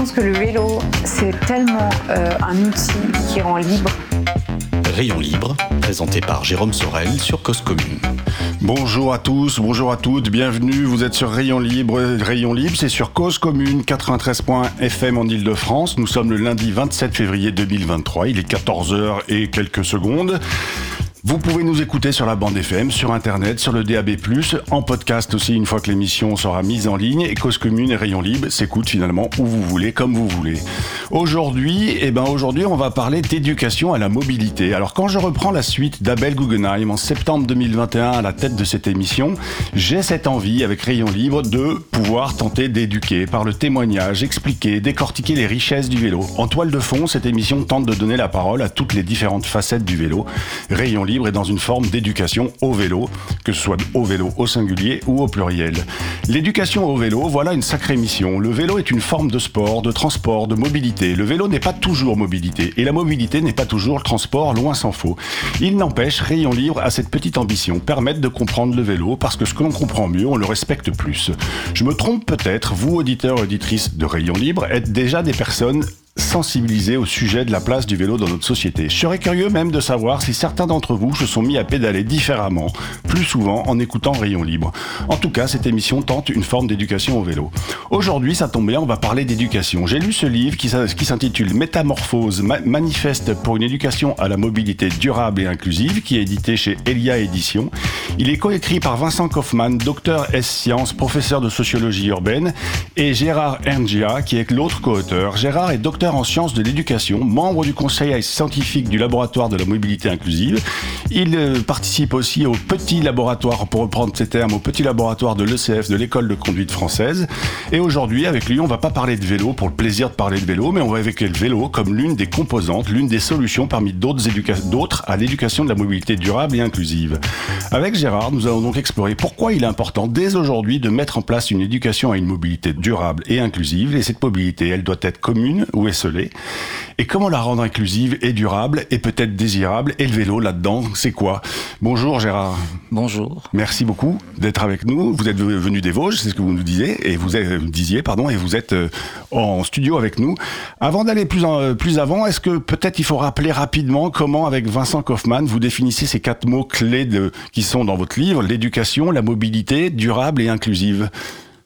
Je pense que le vélo, c'est tellement euh, un outil qui rend libre. Rayon libre, présenté par Jérôme Sorel sur Cause Commune. Bonjour à tous, bonjour à toutes, bienvenue, vous êtes sur Rayon Libre. Rayon Libre, c'est sur Cause Commune 93.fm en Ile-de-France. Nous sommes le lundi 27 février 2023, il est 14h et quelques secondes. Vous pouvez nous écouter sur la bande FM, sur Internet, sur le DAB+, en podcast aussi une fois que l'émission sera mise en ligne et Cause Commune et Rayon Libre s'écoutent finalement où vous voulez, comme vous voulez. Aujourd'hui, eh ben aujourd'hui, on va parler d'éducation à la mobilité. Alors quand je reprends la suite d'Abel Guggenheim en septembre 2021 à la tête de cette émission, j'ai cette envie avec Rayon Libre de pouvoir tenter d'éduquer par le témoignage, expliquer, décortiquer les richesses du vélo. En toile de fond, cette émission tente de donner la parole à toutes les différentes facettes du vélo. Est dans une forme d'éducation au vélo, que ce soit au vélo au singulier ou au pluriel. L'éducation au vélo, voilà une sacrée mission. Le vélo est une forme de sport, de transport, de mobilité. Le vélo n'est pas toujours mobilité et la mobilité n'est pas toujours le transport, loin s'en faut. Il n'empêche, Rayon Libre a cette petite ambition, permettre de comprendre le vélo parce que ce que l'on comprend mieux, on le respecte plus. Je me trompe peut-être, vous auditeurs et auditrices de Rayon Libre êtes déjà des personnes sensibilisés au sujet de la place du vélo dans notre société. Je serais curieux même de savoir si certains d'entre vous se sont mis à pédaler différemment, plus souvent en écoutant Rayon Libre. En tout cas, cette émission tente une forme d'éducation au vélo. Aujourd'hui, ça tombe bien, on va parler d'éducation. J'ai lu ce livre qui s'intitule Métamorphose, ma- manifeste pour une éducation à la mobilité durable et inclusive, qui est édité chez Elia Éditions. Il est coécrit par Vincent Kaufmann, docteur S sciences, professeur de sociologie urbaine, et Gérard Erngia, qui est l'autre co-auteur. Gérard est docteur en sciences de l'éducation, membre du conseil scientifique du laboratoire de la mobilité inclusive. Il euh, participe aussi au petit laboratoire, pour reprendre ces termes, au petit laboratoire de l'ECF de l'école de conduite française. Et aujourd'hui, avec lui, on va pas parler de vélo pour le plaisir de parler de vélo, mais on va évoquer le vélo comme l'une des composantes, l'une des solutions parmi d'autres à l'éducation de la mobilité durable et inclusive. Avec Gérard, nous allons donc explorer pourquoi il est important dès aujourd'hui de mettre en place une éducation à une mobilité durable et inclusive. Et cette mobilité, elle doit être commune ou esselée. Et comment la rendre inclusive et durable et peut-être désirable Et le vélo là-dedans, c'est quoi? Bonjour Gérard. Bonjour. Merci beaucoup d'être avec nous. Vous êtes venu des Vosges, c'est ce que vous nous disiez, et vous, êtes, disiez, pardon, et vous êtes euh, en studio avec nous. Avant d'aller plus, en- plus avant, est-ce que peut-être il faut rappeler rapidement comment, avec Vincent Kaufmann, vous définissez ces quatre mots clés de, qui sont dans votre livre l'éducation, la mobilité, durable et inclusive?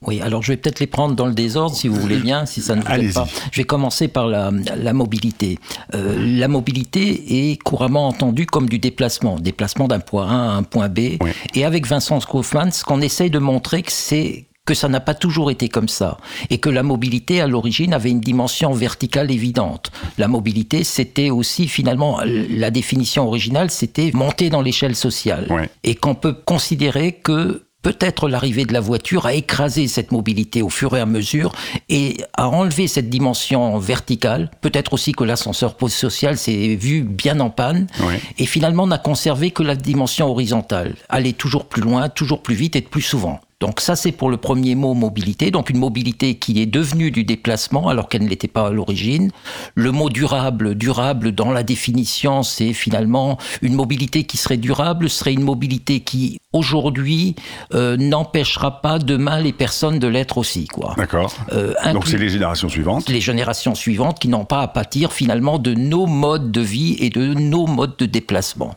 Oui, alors je vais peut-être les prendre dans le désordre si vous voulez bien, si ça ne vous plaît pas. Je vais commencer par la, la mobilité. Euh, la mobilité est couramment entendue comme du déplacement, déplacement d'un point A à un point B. Oui. Et avec Vincent Kaufmann, ce qu'on essaye de montrer, c'est que ça n'a pas toujours été comme ça et que la mobilité à l'origine avait une dimension verticale évidente. La mobilité, c'était aussi finalement la définition originale, c'était monter dans l'échelle sociale Ouais. et qu'on peut considérer que peut-être l'arrivée de la voiture a écrasé cette mobilité au fur et à mesure et a enlevé cette dimension verticale. Peut-être aussi que l'ascenseur social s'est vu bien en panne Ouais. et finalement n'a conservé que la dimension horizontale. Aller toujours plus loin, toujours plus vite et plus souvent. Donc ça, c'est pour le premier mot mobilité. Donc une mobilité qui est devenue du déplacement alors qu'elle ne l'était pas à l'origine. Le mot durable, durable dans la définition, c'est finalement une mobilité qui serait durable, serait une mobilité qui aujourd'hui euh, n'empêchera pas demain les personnes de l'être aussi. Quoi. D'accord Euh, Donc c'est les générations suivantes. les générations suivantes qui n'ont pas à pâtir finalement de nos modes de vie et de nos modes de déplacement.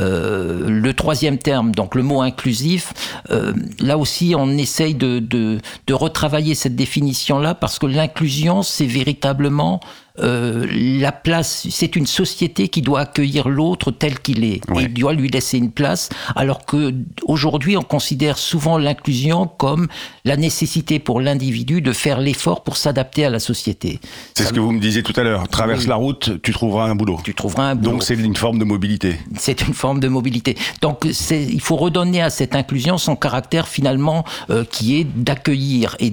Euh, le troisième terme, donc le mot inclusif, euh, là aussi on essaye de, de, de retravailler cette définition-là parce que l'inclusion, c'est véritablement euh, la place, c'est une société qui doit accueillir l'autre tel qu'il est Ouais. et doit lui laisser une place, alors que aujourd'hui on considère souvent l'inclusion comme la nécessité pour l'individu de faire l'effort pour s'adapter à la société. C'est ce que vous me disiez tout à l'heure. Traverse Oui. la route, tu trouveras un boulot. Tu trouveras un boulot. Donc c'est une forme de mobilité. c'est une forme de mobilité. Donc il faut redonner à cette inclusion son caractère finalement euh, qui est d'accueillir et,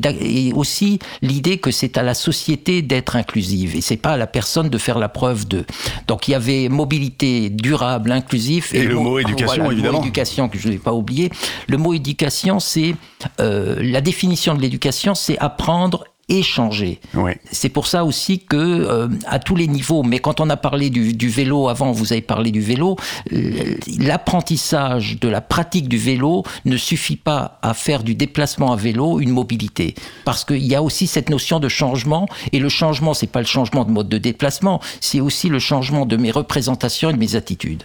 aussi l'idée que c'est à la société d'être inclusive. Et c'est pas à la personne de faire la preuve de. Donc il y avait mobilité durable, inclusif. Et, le mot, éducation, évidemment. Le mot éducation que je ne vais pas oublier. Le mot éducation, c'est euh, la définition de l'éducation, c'est apprendre échanger. C'est pour ça aussi que euh, à tous les niveaux, mais quand on a parlé du, du vélo avant, vous avez parlé du vélo, euh, l'apprentissage de la pratique du vélo ne suffit pas à faire du déplacement à vélo une mobilité, parce qu'il y a aussi cette notion de changement, et le changement, c'est pas le changement de mode de déplacement, c'est aussi le changement de mes représentations et de mes attitudes.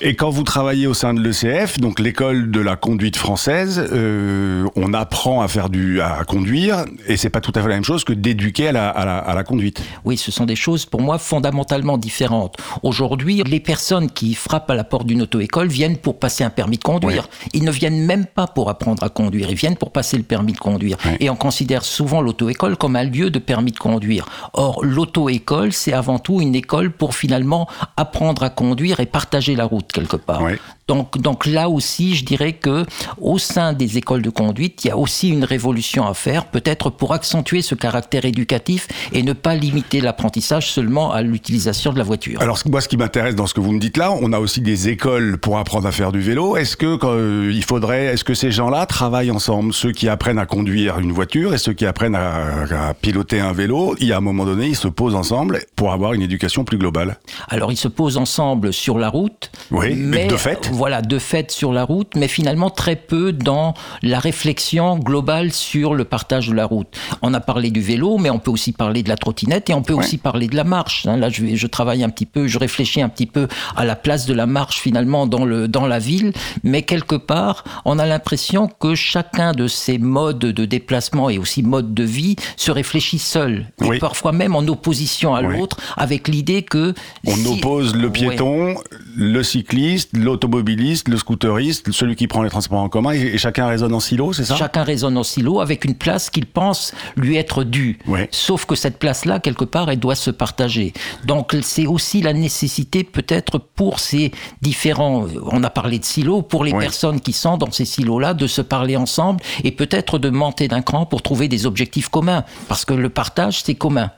Et quand vous travaillez au sein de l'ECF, donc l'école de la conduite française, euh, on apprend à faire du à conduire, et c'est pas tout à fait la même chose que d'éduquer à la, à, la, à la, conduite. Oui, ce sont des choses pour moi fondamentalement différentes. Aujourd'hui, les personnes qui frappent à la porte d'une auto-école viennent pour passer un permis de conduire. Ils ne viennent même pas pour apprendre à conduire, ils viennent pour passer le permis de conduire. Et on considère souvent l'auto-école comme un lieu de permis de conduire. Or, l'auto-école, c'est avant tout une école pour finalement apprendre à conduire et partager la route quelque part. Donc, donc là aussi, je dirais que au sein des écoles de conduite, il y a aussi une révolution à faire, peut-être pour accentuer ce caractère éducatif et ne pas limiter l'apprentissage seulement à l'utilisation de la voiture. Alors moi, ce qui m'intéresse dans ce que vous me dites là, on a aussi des écoles pour apprendre à faire du vélo. Est-ce que quand, euh, il faudrait, est-ce que ces gens-là travaillent ensemble, ceux qui apprennent à conduire une voiture et ceux qui apprennent à, à piloter un vélo Il y a un moment donné, ils se posent ensemble pour avoir une éducation plus globale? Alors ils se posent ensemble sur la route. Oui, mais de fait voilà, de fait sur la route, mais finalement très peu dans la réflexion globale sur le partage de la route. On a parlé du vélo, mais on peut aussi parler de la trottinette et on peut aussi parler de la marche. Hein. Là, je, je travaille un petit peu, je réfléchis un petit peu à la place de la marche finalement dans, le, dans la ville, mais quelque part, on a l'impression que chacun de ces modes de déplacement et aussi modes de vie se réfléchit seul, et parfois même en opposition à l'autre, avec l'idée que... On oppose le piéton, le cycliste, l'automobile le scooteriste, celui qui prend les transports en commun, et, chacun résonne en silo, c'est ça? Chacun résonne en silo avec une place qu'il pense lui être due. Sauf que cette place-là, quelque part, elle doit se partager. Donc c'est aussi la nécessité peut-être pour ces différents, on a parlé de silos, pour les personnes qui sont dans ces silos-là, de se parler ensemble et peut-être de monter d'un cran pour trouver des objectifs communs. Parce que le partage, c'est commun.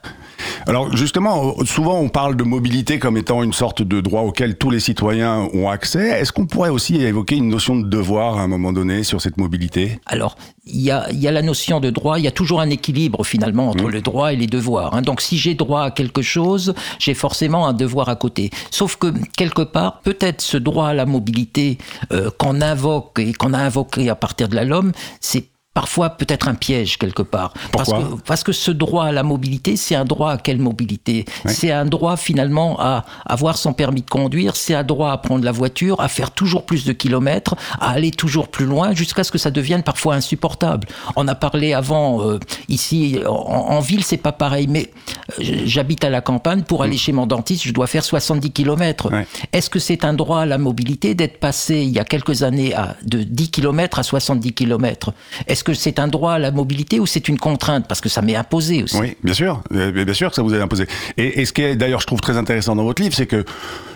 Alors justement, souvent on parle de mobilité comme étant une sorte de droit auquel tous les citoyens ont accès. Est-ce qu'on pourrait aussi évoquer une notion de devoir à un moment donné sur cette mobilité? Alors, il y a, y a, la notion de droit, il y a toujours un équilibre finalement entre mmh. le droit et les devoirs. Hein. Donc si j'ai droit à quelque chose, j'ai forcément un devoir à côté. Sauf que quelque part, peut-être ce droit à la mobilité euh, qu'on invoque et qu'on a invoqué à partir de la LOM, c'est parfois peut-être un piège quelque part. Pourquoi parce, que, parce que ce droit à la mobilité, c'est un droit à quelle mobilité C'est un droit finalement à avoir son permis de conduire, c'est un droit à prendre la voiture, à faire toujours plus de kilomètres, à aller toujours plus loin, jusqu'à ce que ça devienne parfois insupportable. On a parlé avant, euh, ici, en, ville, c'est pas pareil, mais euh, j'habite à la campagne, pour aller mm. chez mon dentiste, je dois faire 70 kilomètres. Est-ce que c'est un droit à la mobilité d'être passé il y a quelques années à, de 10 kilomètres à 70 kilomètres? Est-ce que c'est un droit à la mobilité ou c'est une contrainte? Parce que ça m'est imposé aussi. Oui, bien sûr. Bien sûr que ça vous est imposé. Et, et ce qui est d'ailleurs, je trouve très intéressant dans votre livre, c'est que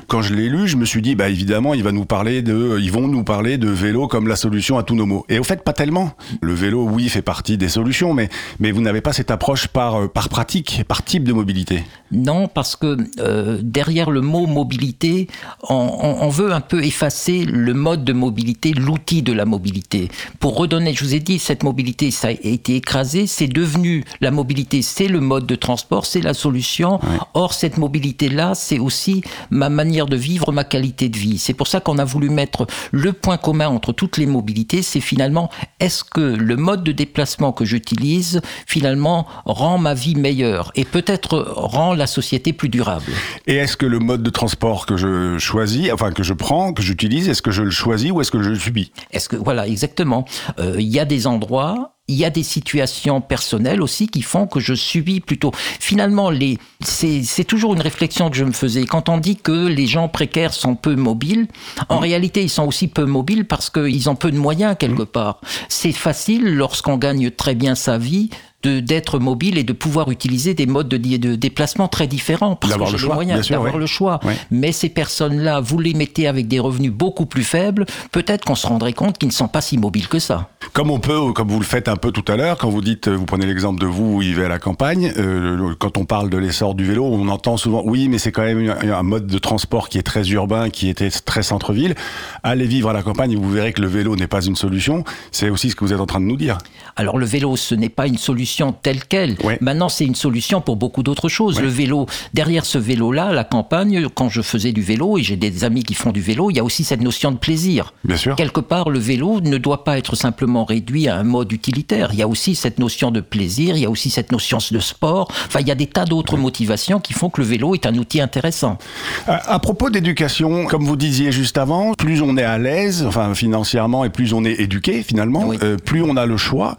quand je l'ai lu, je me suis dit, bah évidemment, il va nous parler de, ils vont nous parler de vélo comme la solution à tous nos maux. Et au fait, pas tellement. Le vélo, oui, fait partie des solutions, mais mais vous n'avez pas cette approche par euh, par pratique, par type de mobilité. Non, parce que euh, derrière le mot mobilité, on, on, on, veut un peu effacer le mode de mobilité, l'outil de la mobilité. Pour redonner, je vous ai dit, cette mobilité, ça a été écrasé, c'est devenu la mobilité, c'est le mode de transport, c'est la solution. Or, cette mobilité-là, c'est aussi ma manière de vivre, ma qualité de vie. C'est pour ça qu'on a voulu mettre le point commun entre toutes les mobilités, c'est finalement est-ce que le mode de déplacement que j'utilise finalement rend ma vie meilleure et peut-être rend la société plus durable? Et est-ce que le mode de transport que je choisis, enfin que je prends, que j'utilise, est-ce que je le choisis ou est-ce que je le subis? Est-ce que voilà exactement. Euh, il y a des endroits il y a des situations personnelles aussi qui font que je subis plutôt. Finalement, les, c'est, toujours une réflexion que je me faisais. Quand on dit que les gens précaires sont peu mobiles, en mmh. réalité, ils sont aussi peu mobiles parce qu'ils ont peu de moyens quelque mmh. part. C'est facile lorsqu'on gagne très bien sa vie d'être mobile et de pouvoir utiliser des modes de, de déplacement très différents parce d'avoir le, choix, moyens d'avoir le choix. Mais ces personnes-là, vous les mettez avec des revenus beaucoup plus faibles, peut-être qu'on se rendrait compte qu'ils ne sont pas si mobiles que ça. Comme on peut, comme vous le faites un peu tout à l'heure, quand vous dites, vous prenez l'exemple de vous, vous vivez à la campagne, euh, quand on parle de l'essor du vélo, on entend souvent, oui, mais c'est quand même un, mode de transport qui est très urbain, qui était très centre-ville. Allez vivre à la campagne, vous verrez que le vélo n'est pas une solution. C'est aussi ce que vous êtes en train de nous dire. Alors le vélo, ce n'est pas une solution telle quelle. Ouais. Maintenant, c'est une solution pour beaucoup d'autres choses. Ouais. Le vélo, derrière ce vélo-là, la campagne, quand je faisais du vélo, et j'ai des amis qui font du vélo, il y a aussi cette notion de plaisir. Bien sûr. Quelque part, le vélo ne doit pas être simplement réduit à un mode utilitaire. Il y a aussi cette notion de plaisir, il y a aussi cette notion de sport. Enfin, il y a des tas d'autres motivations qui font que le vélo est un outil intéressant. À, à propos d'éducation, comme vous disiez juste avant, plus on est à l'aise, enfin financièrement, et plus on est éduqué finalement, Oui. euh, plus on a le choix.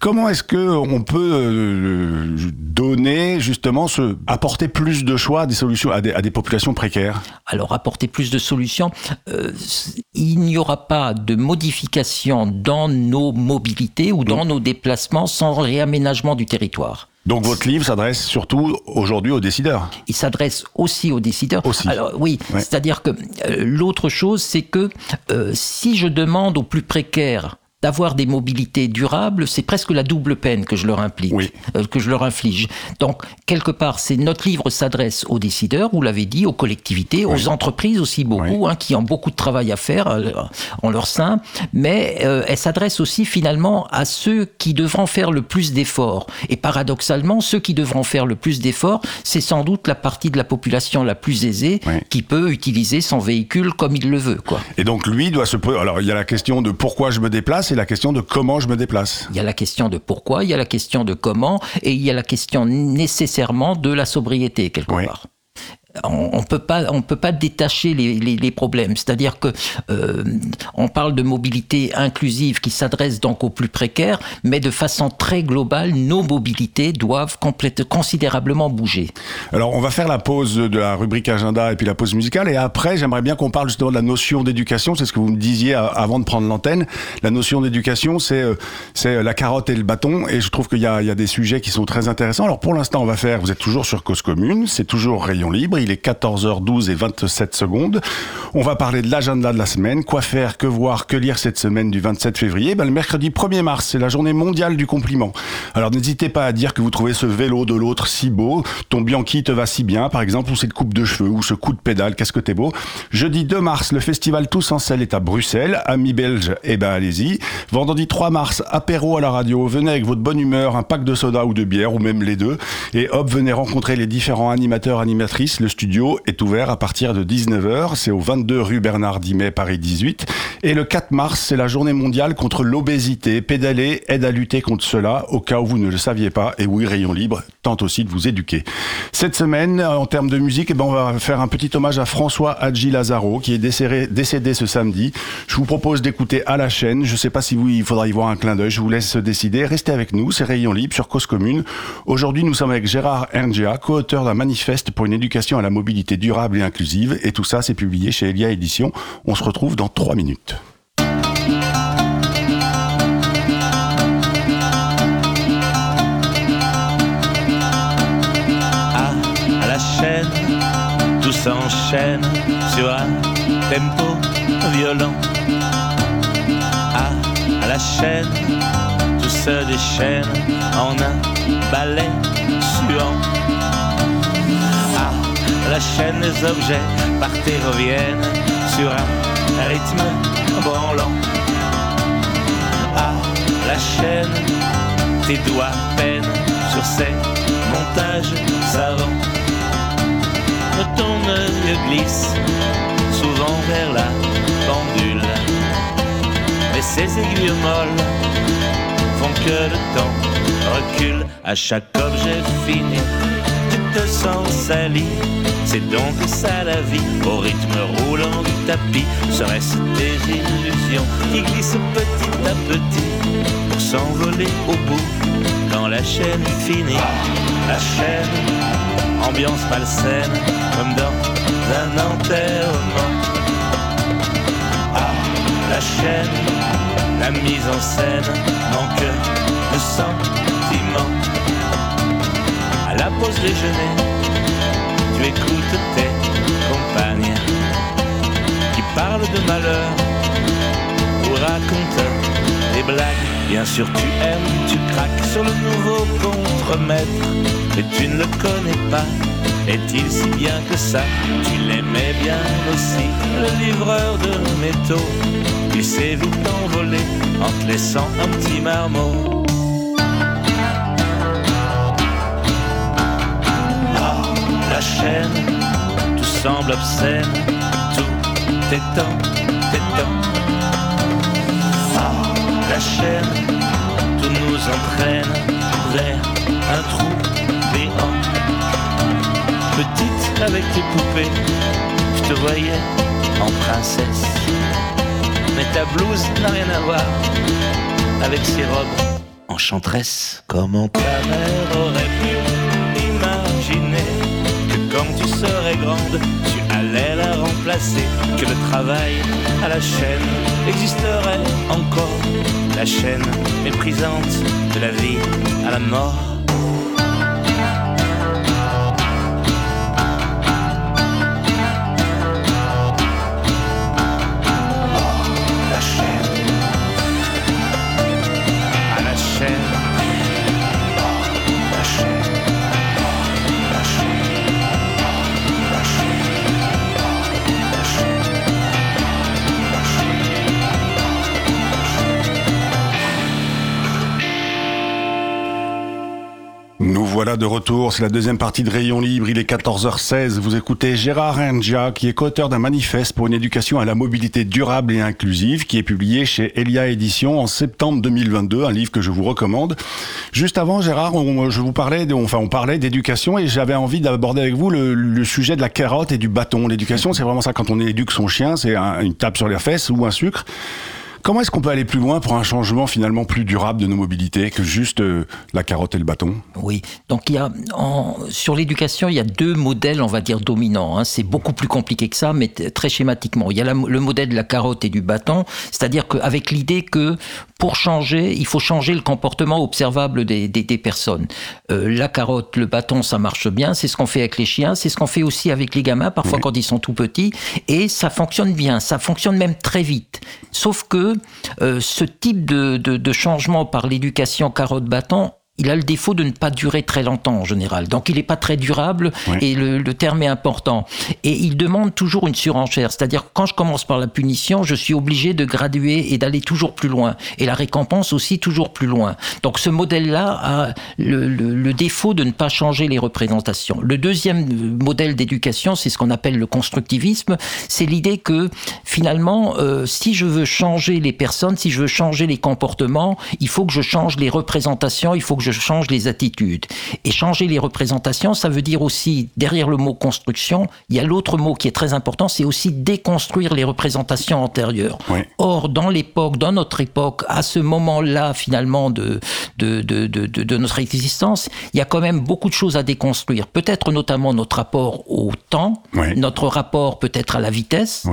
Comment est-ce que on peut euh, donner justement ce, apporter plus de choix, des solutions à des, à des populations précaires? Alors, apporter plus de solutions, euh, il n'y aura pas de modification dans nos mobilités ou dans nos déplacements sans réaménagement du territoire. Donc votre livre s'adresse surtout aujourd'hui aux décideurs. Il s'adresse aussi aux décideurs. Aussi. Alors oui, Ouais. c'est-à-dire que euh, l'autre chose, c'est que euh, si je demande aux plus précaires d'avoir des mobilités durables, c'est presque la double peine que je leur implique, Oui. euh, que je leur inflige. Donc quelque part, c'est notre livre s'adresse aux décideurs, vous l'avez dit, aux collectivités, aux entreprises aussi beaucoup, hein, qui ont beaucoup de travail à faire euh, en leur sein, mais euh, elle s'adresse aussi finalement à ceux qui devront faire le plus d'efforts. Et paradoxalement, ceux qui devront faire le plus d'efforts, c'est sans doute la partie de la population la plus aisée qui peut utiliser son véhicule comme il le veut, quoi. Et donc lui doit se poser. Alors il y a la question de pourquoi je me déplace et la question de comment je me déplace. Il y a la question de pourquoi, il y a la question de comment, et il y a la question nécessairement de la sobriété, quelque Oui. part. On ne peut pas, on peut pas détacher les, problèmes. C'est-à-dire que euh, on parle de mobilité inclusive qui s'adresse donc aux plus précaires, mais de façon très globale, nos mobilités doivent complète, considérablement bouger. Alors on va faire la pause de la rubrique agenda et puis la pause musicale et après j'aimerais bien qu'on parle justement de la notion d'éducation. C'est ce que vous me disiez a- avant de prendre l'antenne. La notion d'éducation c'est euh, c'est la carotte et le bâton et je trouve qu'il y a, il y a des sujets qui sont très intéressants. Alors pour l'instant on va faire. Vous êtes toujours sur Cause Commune, c'est toujours rayon libre. Il est 14h12 et 27 secondes. On va parler de l'agenda de la semaine. Quoi faire, que voir, que lire cette semaine du 27 février? Ben, Le mercredi 1er mars, c'est la journée mondiale du compliment. Alors n'hésitez pas à dire que vous trouvez ce vélo de l'autre si beau, ton Bianchi te va si bien, par exemple, ou cette coupe de cheveux, ou ce coup de pédale, qu'est-ce que t'es beau? Jeudi 2 mars, le festival Tous en selle est à Bruxelles. Amis belges, eh ben allez-y. Vendredi 3 mars, apéro à la radio. Venez avec votre bonne humeur, un pack de soda ou de bière, ou même les deux. Et hop, venez rencontrer les différents animateurs, animatrices. Studio est ouvert à partir de 19h. C'est au 22 rue Bernard Dimet, Paris 18. Et le 4 mars, c'est la journée mondiale contre l'obésité. Pédaler aide à lutter contre cela, au cas où vous ne le saviez pas. Et oui, Rayon Libre tente aussi de vous éduquer. Cette semaine, en termes de musique, eh ben, on va faire un petit hommage à François Hadji Lazaro, qui est décédé, ce samedi. Je vous propose d'écouter à la chaîne. Je ne sais pas si vous, il faudra y voir un clin d'œil. Je vous laisse décider. Restez avec nous. C'est Rayon Libre sur Cause Commune. Aujourd'hui, nous sommes avec Gérard Erngia, co-auteur d'un manifeste pour une éducation à la mobilité durable et inclusive. Et tout ça, c'est publié chez Elia Édition. On se retrouve dans trois minutes. À la chaîne, tout s'enchaîne sur un tempo violent. À la chaîne, tout se déchaîne en un ballet suant. Ah, la chaîne, les objets partent et reviennent sur un rythme branlant. Ah, à la chaîne, tes doigts peinent sur ces montages savants. Ton œil glisse souvent vers la pendule, mais ces aiguilles molles font que le temps recule à chaque objet fini. Tu te sens sali, c'est donc ça la vie, au rythme roulant du tapis. Serait-ce des illusions qui glissent petit à petit pour s'envoler au bout quand la chaîne finit? La chaîne, ambiance malsaine, comme dans un enterrement. Ah, la chaîne, la mise en scène manque de sentiment. À la pause déjeuner, tu écoutes tes compagnes qui parlent de malheur ou racontent les blagues, bien sûr tu aimes, tu craques sur le nouveau contre-maître, mais tu ne le connais pas. Est-il si bien que ça? Tu l'aimais bien aussi, le livreur de métaux. Il s'est vite envolé en te laissant un petit marmot. Chaîne, tout semble obscène, tout est temps, est temps. Oh, la chaîne, tout nous entraîne vers un trou béant. Petite avec tes poupées, je te voyais en princesse. Mais ta blouse n'a rien à voir avec ces robes enchanteresses. Comment ta mère aurait pu imaginer quand tu serais grande, tu allais la remplacer, que le travail à la chaîne existerait encore. La chaîne méprisante de la vie à la mort. De retour, c'est la deuxième partie de Rayon Libre, il est 14h16, vous écoutez Gérard Renja qui est co-auteur d'un manifeste pour une éducation à la mobilité durable et inclusive qui est publié chez Elia Édition en septembre 2022, un livre que je vous recommande. Juste avant Gérard, on, je vous parlais, enfin on parlait d'éducation et j'avais envie d'aborder avec vous le, sujet de la carotte et du bâton. L'éducation c'est vraiment ça, quand on éduque son chien, c'est un- une tape sur les fesses ou un sucre. Comment est-ce qu'on peut aller plus loin pour un changement finalement plus durable de nos mobilités que juste euh, la carotte et le bâton? Oui, donc il y a en, sur l'éducation, il y a deux modèles, on va dire dominants. hein. C'est beaucoup plus compliqué que ça, mais très schématiquement. Il y a la- le modèle de la carotte et du bâton, c'est-à-dire qu'avec l'idée que pour changer, il faut changer le comportement observable des, des- des personnes. Euh, la carotte, le bâton, ça marche bien. C'est ce qu'on fait avec les chiens, c'est ce qu'on fait aussi avec les gamins, parfois quand ils sont tout petits, et ça fonctionne bien. Ça fonctionne même très vite. Sauf que ce type de, de- de changement par l'éducation carotte-bâton il a le défaut de ne pas durer très longtemps en général. Donc il n'est pas très durable Oui. et le, le terme est important. Et il demande toujours une surenchère. C'est-à-dire quand je commence par la punition, je suis obligé de graduer et d'aller toujours plus loin. Et la récompense aussi toujours plus loin. Donc ce modèle-là a le, le- le défaut de ne pas changer les représentations. Le deuxième modèle d'éducation, c'est ce qu'on appelle le constructivisme. C'est l'idée que finalement, euh, si je veux changer les personnes, si je veux changer les comportements, il faut que je change les représentations, il faut que je change les attitudes. Et changer les représentations, ça veut dire aussi, derrière le mot construction, il y a l'autre mot qui est très important, c'est aussi déconstruire les représentations antérieures. Oui. Or, dans l'époque, dans notre époque, à ce moment-là, finalement, de, de, de, de, de- notre existence, il y a quand même beaucoup de choses à déconstruire. Peut-être notamment notre rapport au temps, Oui. notre rapport peut-être à la vitesse.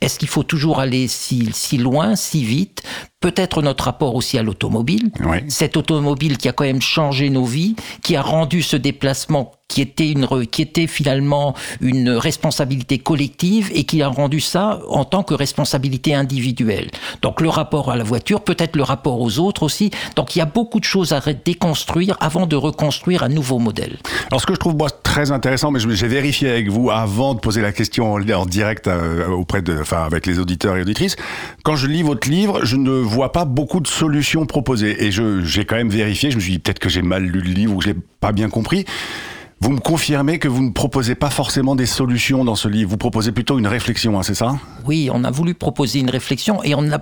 Est-ce qu'il faut toujours aller si, si loin, si vite Peut-être notre rapport aussi à l'automobile. Ouais. Cette automobile qui a quand même changé nos vies, qui a rendu ce déplacement qui était, une, qui était finalement une responsabilité collective et qui a rendu ça en tant que responsabilité individuelle. Donc le rapport à la voiture, peut-être le rapport aux autres aussi. Donc il y a beaucoup de choses à déconstruire avant de reconstruire un nouveau modèle. Alors ce que je trouve moi très intéressant, mais j'ai vérifié avec vous avant de poser la question en, en direct euh, auprès de, enfin avec les auditeurs et auditrices. Quand je lis votre livre, je ne vois pas beaucoup de solutions proposées et je j'ai quand même vérifié. Je me suis dit peut-être que j'ai mal lu le livre ou que je l'ai pas bien compris. Vous me confirmez que vous ne proposez pas forcément des solutions dans ce livre. Vous proposez plutôt une réflexion, hein, c'est ça? Oui, on a voulu proposer une réflexion et on a.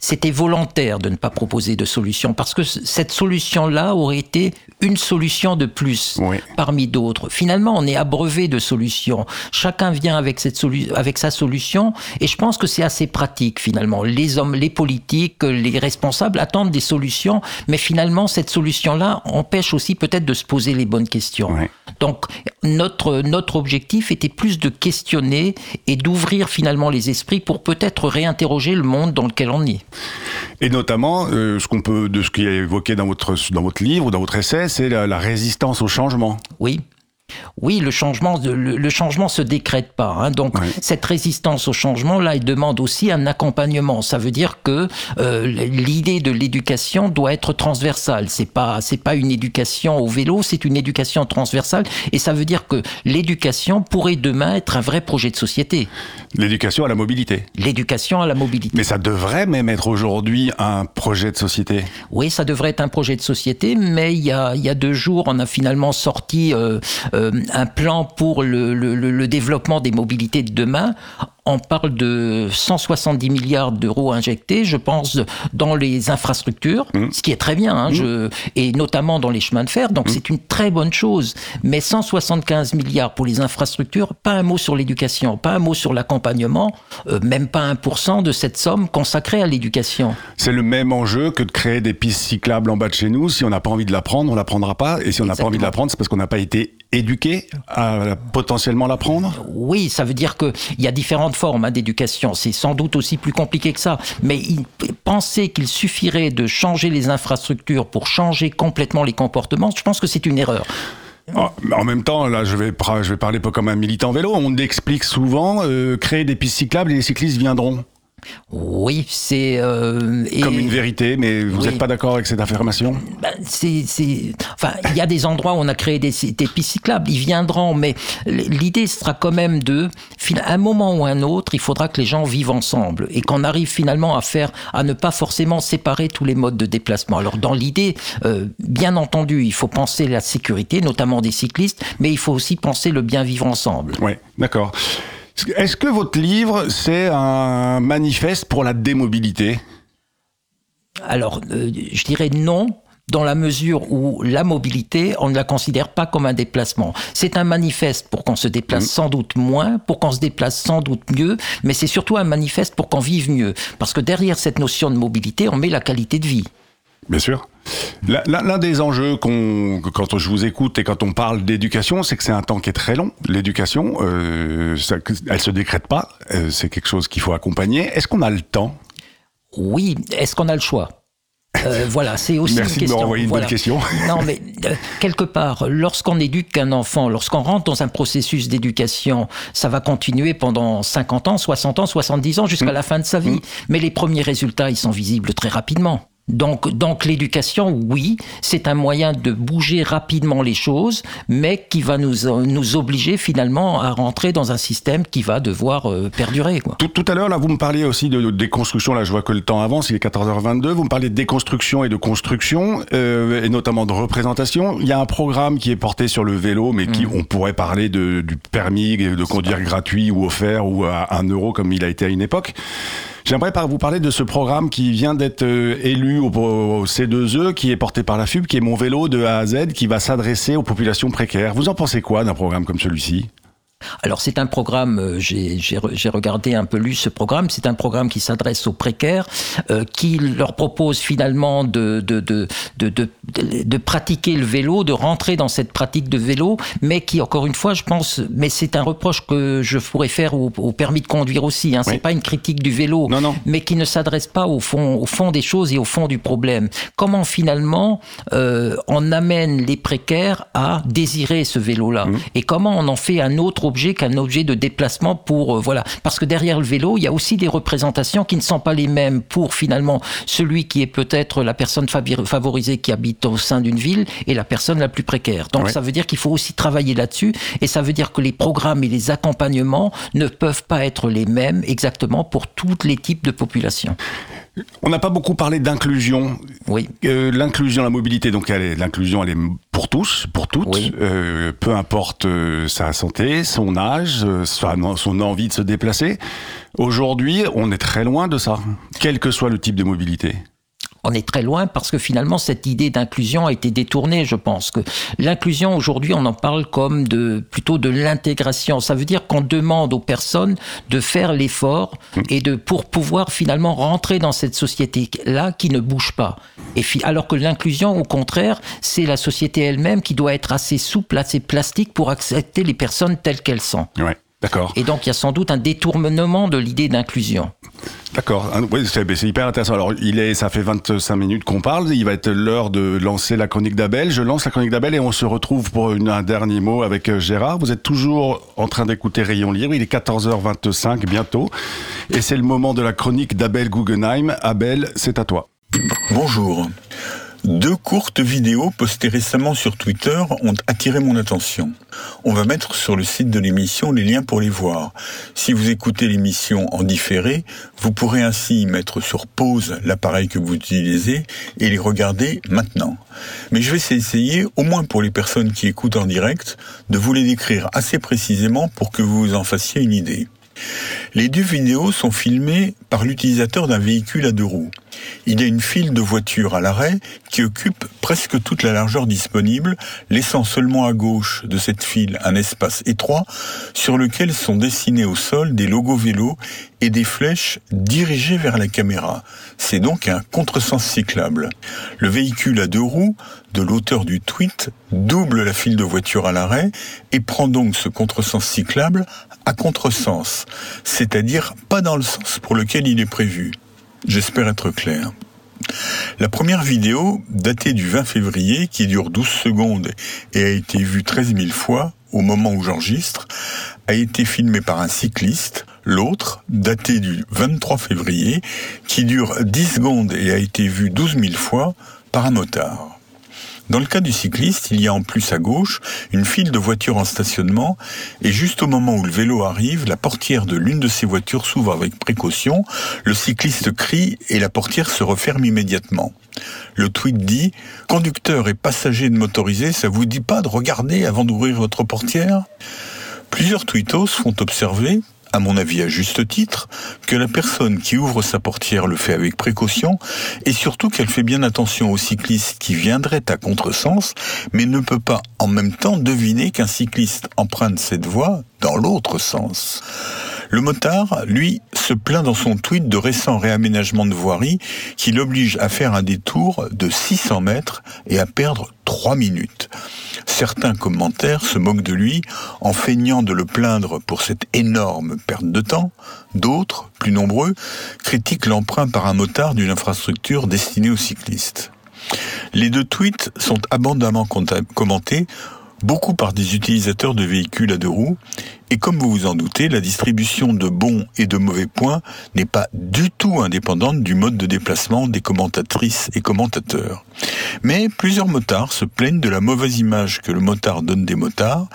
C'était volontaire de ne pas proposer de solution parce que cette solution-là aurait été une solution de plus Oui. parmi d'autres. Finalement, on est abreuvé de solutions. Chacun vient avec cette avec sa solution et je pense que c'est assez pratique finalement. Les hommes, les politiques, les responsables attendent des solutions, mais finalement cette solution-là empêche aussi peut-être de se poser les bonnes questions. Oui. Donc notre notre objectif était plus de questionner et d'ouvrir finalement les esprits pour peut-être réinterroger le monde dans lequel on Et notamment, euh, ce qu'on peut, de ce qui est évoqué dans votre dans votre livre ou dans votre essai, c'est la, la résistance au changement. Oui. Oui, le changement, le, le changement se décrète pas. Hein. Donc cette résistance au changement là, il demande aussi un accompagnement. Ça veut dire que euh, l'idée de l'éducation doit être transversale. C'est pas c'est pas une éducation au vélo, c'est une éducation transversale. Et ça veut dire que l'éducation pourrait demain être un vrai projet de société. L'éducation à la mobilité. L'éducation à la mobilité. Mais ça devrait même être aujourd'hui un projet de société. Oui, ça devrait être un projet de société, mais il y a, il y a deux jours, on a finalement sorti euh, euh, un plan pour le développement des mobilités de demain. On parle de 170 milliards d'euros injectés, je pense, dans les infrastructures, ce qui est très bien, hein, je, et notamment dans les chemins de fer, donc c'est une très bonne chose. Mais 175 milliards pour les infrastructures, pas un mot sur l'éducation, pas un mot sur l'accompagnement, euh, même pas 1% de cette somme consacrée à l'éducation. C'est le même enjeu que de créer des pistes cyclables en bas de chez nous. Si on n'a pas envie de la prendre, on la prendra pas. Et si on n'a pas envie de la prendre, c'est parce qu'on n'a pas été éduqué à potentiellement la prendre. Oui, ça veut dire qu'il y a différentes formes hein, d'éducation. C'est sans doute aussi plus compliqué que ça. Mais il, penser qu'il suffirait de changer les infrastructures pour changer complètement les comportements, je pense que c'est une erreur. En en même temps, là, je vais, je vais parler pas comme un militant vélo. On explique souvent euh, créer des pistes cyclables et les cyclistes viendront. Oui, c'est... euh, Comme une vérité, mais vous Oui. n'êtes pas d'accord avec cette affirmation? Ben, c'est, enfin, il y a des endroits où on a créé des, des pistes cyclables. Ils viendront, mais l'idée sera quand même de, à un moment ou un autre, il faudra que les gens vivent ensemble et qu'on arrive finalement à faire, à ne pas forcément séparer tous les modes de déplacement. Alors, dans l'idée, euh, bien entendu, il faut penser la sécurité, notamment des cyclistes, mais il faut aussi penser le bien vivre ensemble. Oui, d'accord. Est-ce que votre livre, c'est un manifeste pour la démobilité? Alors, euh, je dirais non dans la mesure où la mobilité, on ne la considère pas comme un déplacement. C'est un manifeste pour qu'on se déplace sans doute moins, pour qu'on se déplace sans doute mieux, mais c'est surtout un manifeste pour qu'on vive mieux. Parce que derrière cette notion de mobilité, on met la qualité de vie. Bien sûr. L'un- des enjeux quand je vous écoute et quand on parle d'éducation, c'est que c'est un temps qui est très long. L'éducation, euh, elle se décrète pas. Euh, c'est quelque chose qu'il faut accompagner. Est-ce qu'on a le temps? Oui, est-ce qu'on a le choix? Euh, voilà, c'est aussi Merci une de me question. une Voilà. bonne question. Non, mais euh, quelque part, lorsqu'on éduque un enfant, lorsqu'on rentre dans un processus d'éducation, ça va continuer pendant 50 ans, 60 ans, 70 ans, Mm. jusqu'à la fin de sa vie. Mais les premiers résultats, ils sont visibles très rapidement. Donc, donc l'éducation, oui, c'est un moyen de bouger rapidement les choses, mais qui va nous, nous obliger finalement à rentrer dans un système qui va devoir euh, perdurer. Quoi. Tout, tout à l'heure, là, vous me parliez aussi de, de déconstruction. Là, je vois que le temps avance, il est 14h22. Vous me parlez de déconstruction et de construction, euh, et notamment de représentation. Il y a un programme qui est porté sur le vélo, mais qui, on pourrait parler de, du permis de conduire gratuit ou offert ou à un euro comme il a été à une époque. J'aimerais vous parler de ce programme qui vient d'être euh, élu au C2E, qui est porté par la FUB, qui est Mon vélo de A à Z, qui va s'adresser aux populations précaires. Vous en pensez quoi d'un programme comme celui-ci? Alors c'est un programme, euh, j'ai j'ai re- j'ai regardé un peu lu ce programme, c'est un programme qui s'adresse aux précaires, euh, qui leur propose finalement de, de, de, de, de, de- de pratiquer le vélo, de rentrer dans cette pratique de vélo, mais qui encore une fois je pense, mais c'est un reproche que je pourrais faire au, au permis de conduire aussi, hein, Oui. c'est pas une critique du vélo, Non, non. mais qui ne s'adresse pas au fond, au fond des choses et au fond du problème. Comment finalement euh, on amène les précaires à désirer ce vélo-là? Mmh. et comment on en fait un autre objet qu'un objet de déplacement pour euh, voilà parce que derrière le vélo il y a aussi des représentations qui ne sont pas les mêmes pour finalement celui qui est peut-être la personne favorisée qui habite au sein d'une ville et la personne la plus précaire. Donc Ouais. ça veut dire qu'il faut aussi travailler là-dessus et ça veut dire que les programmes et les accompagnements ne peuvent pas être les mêmes exactement pour tous les types de populations. On n'a pas beaucoup parlé d'inclusion. Oui. Euh, l'inclusion, la mobilité, donc elle est- l'inclusion, elle est pour tous, pour toutes, Oui. euh, peu importe euh, sa santé, son âge, euh, son envie de se déplacer. Aujourd'hui, on est très loin de ça, quel que soit le type de mobilité. On est très loin parce que finalement cette idée d'inclusion a été détournée. Je pense que l'inclusion aujourd'hui, on en parle comme de plutôt de l'intégration. Ça veut dire qu'on demande aux personnes de faire l'effort et de pour pouvoir finalement rentrer dans cette société là qui ne bouge pas. Et alors que l'inclusion, au contraire, c'est la société elle-même qui doit être assez souple, assez plastique pour accepter les personnes telles qu'elles sont. Ouais, d'accord. Et donc il y a sans doute un détournement de l'idée d'inclusion. D'accord, Ah, oui, c'est hyper intéressant. Alors, il est, ça fait 25 minutes qu'on parle. Il va être l'heure de lancer la chronique d'Abel. Je lance la chronique d'Abel et on se retrouve pour une- un dernier mot avec euh, Gérard. Vous êtes toujours en train d'écouter Rayon Libre. Il est 14h25 bientôt. Et c'est le moment de la chronique d'Abel Guggenheim. Abel, c'est à toi. Bonjour. Deux courtes vidéos postées récemment sur Twitter ont attiré mon attention. On va mettre sur le site de l'émission les liens pour les voir. Si vous écoutez l'émission en différé, vous pourrez ainsi mettre sur pause l'appareil que vous utilisez et les regarder maintenant. Mais je vais essayer, au moins pour les personnes qui écoutent en direct, de vous les décrire assez précisément pour que vous vous en fassiez une idée. Les deux vidéos sont filmées par l'utilisateur d'un véhicule à deux roues. Il y a une file de voitures à l'arrêt qui occupe presque toute la largeur disponible, laissant seulement à gauche de cette file un espace étroit sur lequel sont dessinés au sol des logos vélos et des flèches dirigées vers la caméra. C'est donc un contresens cyclable. Le véhicule à deux roues de l'auteur du tweet double la file de voitures à l'arrêt et prend donc ce contresens cyclable à contresens, c'est-à-dire pas dans le sens pour lequel il est prévu. J'espère être clair. La première vidéo, datée du 20 février, qui dure 12 secondes et a été vue 13 000 fois au moment où j'enregistre, a été filmée par un cycliste. L'autre, datée du 23 février, qui dure 10 secondes et a été vue 12 000 fois par un motard. Dans le cas du cycliste, il y a en plus à gauche une file de voitures en stationnement et juste au moment où le vélo arrive, la portière de l'une de ces voitures s'ouvre avec précaution, le cycliste crie et la portière se referme immédiatement. Le tweet dit Conducteur et passager de motorisé, ça vous dit pas de regarder avant d'ouvrir votre portière? Plusieurs tweetos font observer, à mon avis à juste titre, que la personne qui ouvre sa portière le fait avec précaution et surtout qu'elle fait bien attention au cycliste qui viendrait à contresens, mais ne peut pas en même temps deviner qu'un cycliste emprunte cette voie dans l'autre sens. Le motard, lui, se plaint dans son tweet de récents réaménagements de voirie qui l'obligent à faire un détour de 600 mètres et à perdre 3 minutes. Certains commentaires se moquent de lui en feignant de le plaindre pour cette énorme perte de temps. D'autres, plus nombreux, critiquent l'emprunt par un motard d'une infrastructure destinée aux cyclistes. Les deux tweets sont abondamment commentés, beaucoup par des utilisateurs de véhicules à deux roues, et comme vous vous en doutez, la distribution de bons et de mauvais points n'est pas du tout indépendante du mode de déplacement des commentatrices et commentateurs. Mais plusieurs motards se plaignent de la mauvaise image que le motard donne des motards,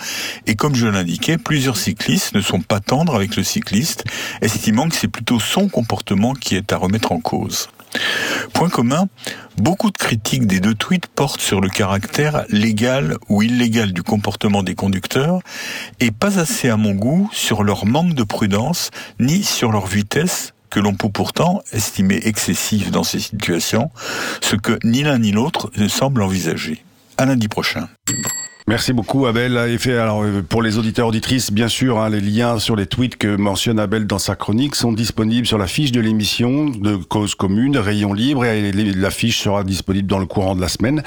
et comme je l'indiquais, plusieurs cyclistes ne sont pas tendres avec le cycliste, estimant que c'est plutôt son comportement qui est à remettre en cause. Point commun, beaucoup de critiques des deux tweets portent sur le caractère légal ou illégal du comportement des conducteurs et pas assez à mon goût sur leur manque de prudence ni sur leur vitesse que l'on peut pourtant estimer excessive dans ces situations, ce que ni l'un ni l'autre ne semble envisager. À lundi prochain. Merci beaucoup Abel. Euh, pour les auditeurs auditrices, bien sûr, hein, les liens sur les tweets que mentionne Abel dans sa chronique sont disponibles sur la fiche de l'émission de Cause Commune, Rayon Libre, et la fiche sera disponible dans le courant de la semaine.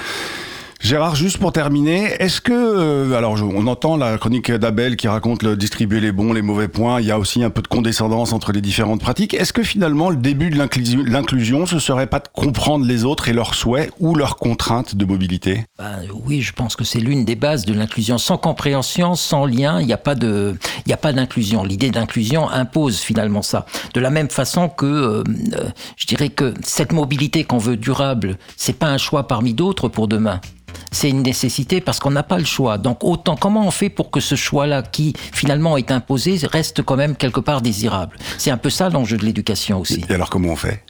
Gérard, juste pour terminer, est-ce que, euh, alors on entend la chronique d'Abel qui raconte distribuer les bons, les mauvais points, il y a aussi un peu de condescendance entre les différentes pratiques. Est-ce que finalement le début de l'inclusion- ce serait pas de comprendre les autres et leurs souhaits ou leurs contraintes de mobilité? Ben, oui, je pense que c'est l'une des bases de l'inclusion. Sans compréhension, sans lien, il n'y a pas de, il a pas d'inclusion. L'idée d'inclusion impose finalement ça. De la même façon que, euh, euh, je dirais que cette mobilité qu'on veut durable, c'est pas un choix parmi d'autres pour demain. C'est une nécessité parce qu'on n'a pas le choix. Donc autant, comment on fait pour que ce choix-là, qui finalement est imposé, reste quand même quelque part désirable? C'est un peu ça l'enjeu de l'éducation aussi. Et alors comment on fait?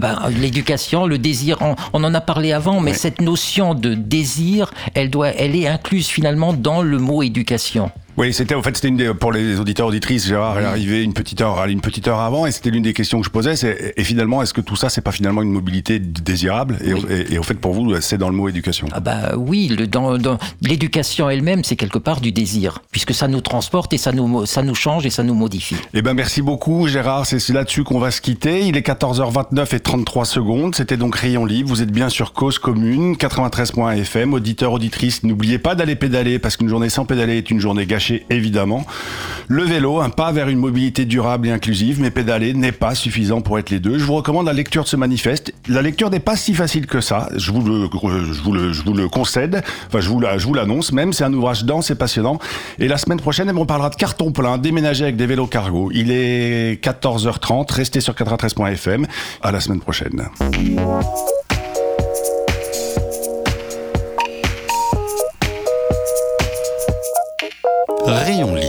Ben, l'éducation, le désir, on, on en a parlé avant, mais cette notion de désir, elle doit, elle est incluse finalement dans le mot éducation. Oui, c'était en fait c'était une des, pour les auditeurs auditrices. Gérard est arrivé une petite heure, une petite heure avant, et c'était l'une des questions que je posais. C'est et finalement, est-ce que tout ça, c'est pas finalement une mobilité désirable et, Oui. et, et au fait, pour vous, c'est dans le mot éducation? Ah bah oui, le, dans, dans- l'éducation elle-même, c'est quelque part du désir, puisque ça nous transporte et ça nous, ça nous change et ça nous modifie. Eh ben merci beaucoup Gérard, c'est là-dessus qu'on va se quitter. Il est 14h29 et 33 secondes. C'était donc Rayon Libre. Vous êtes bien sur Cause Commune 93.fm. Auditeurs, auditrices, n'oubliez pas d'aller pédaler parce qu'une journée sans pédaler est une journée gâchée. évidemment. Le vélo, un pas vers une mobilité durable et inclusive, mais pédaler n'est pas suffisant pour être les deux. Je vous recommande la lecture de ce manifeste. La lecture n'est pas si facile que ça, je vous le, je vous le, je vous le concède, enfin je vous, je vous l'annonce même, c'est un ouvrage dense et passionnant. Et la semaine prochaine, on parlera de carton plein, déménager avec des vélos cargo. Il est 14h30, restez sur 93.fm. À la semaine prochaine. Rayon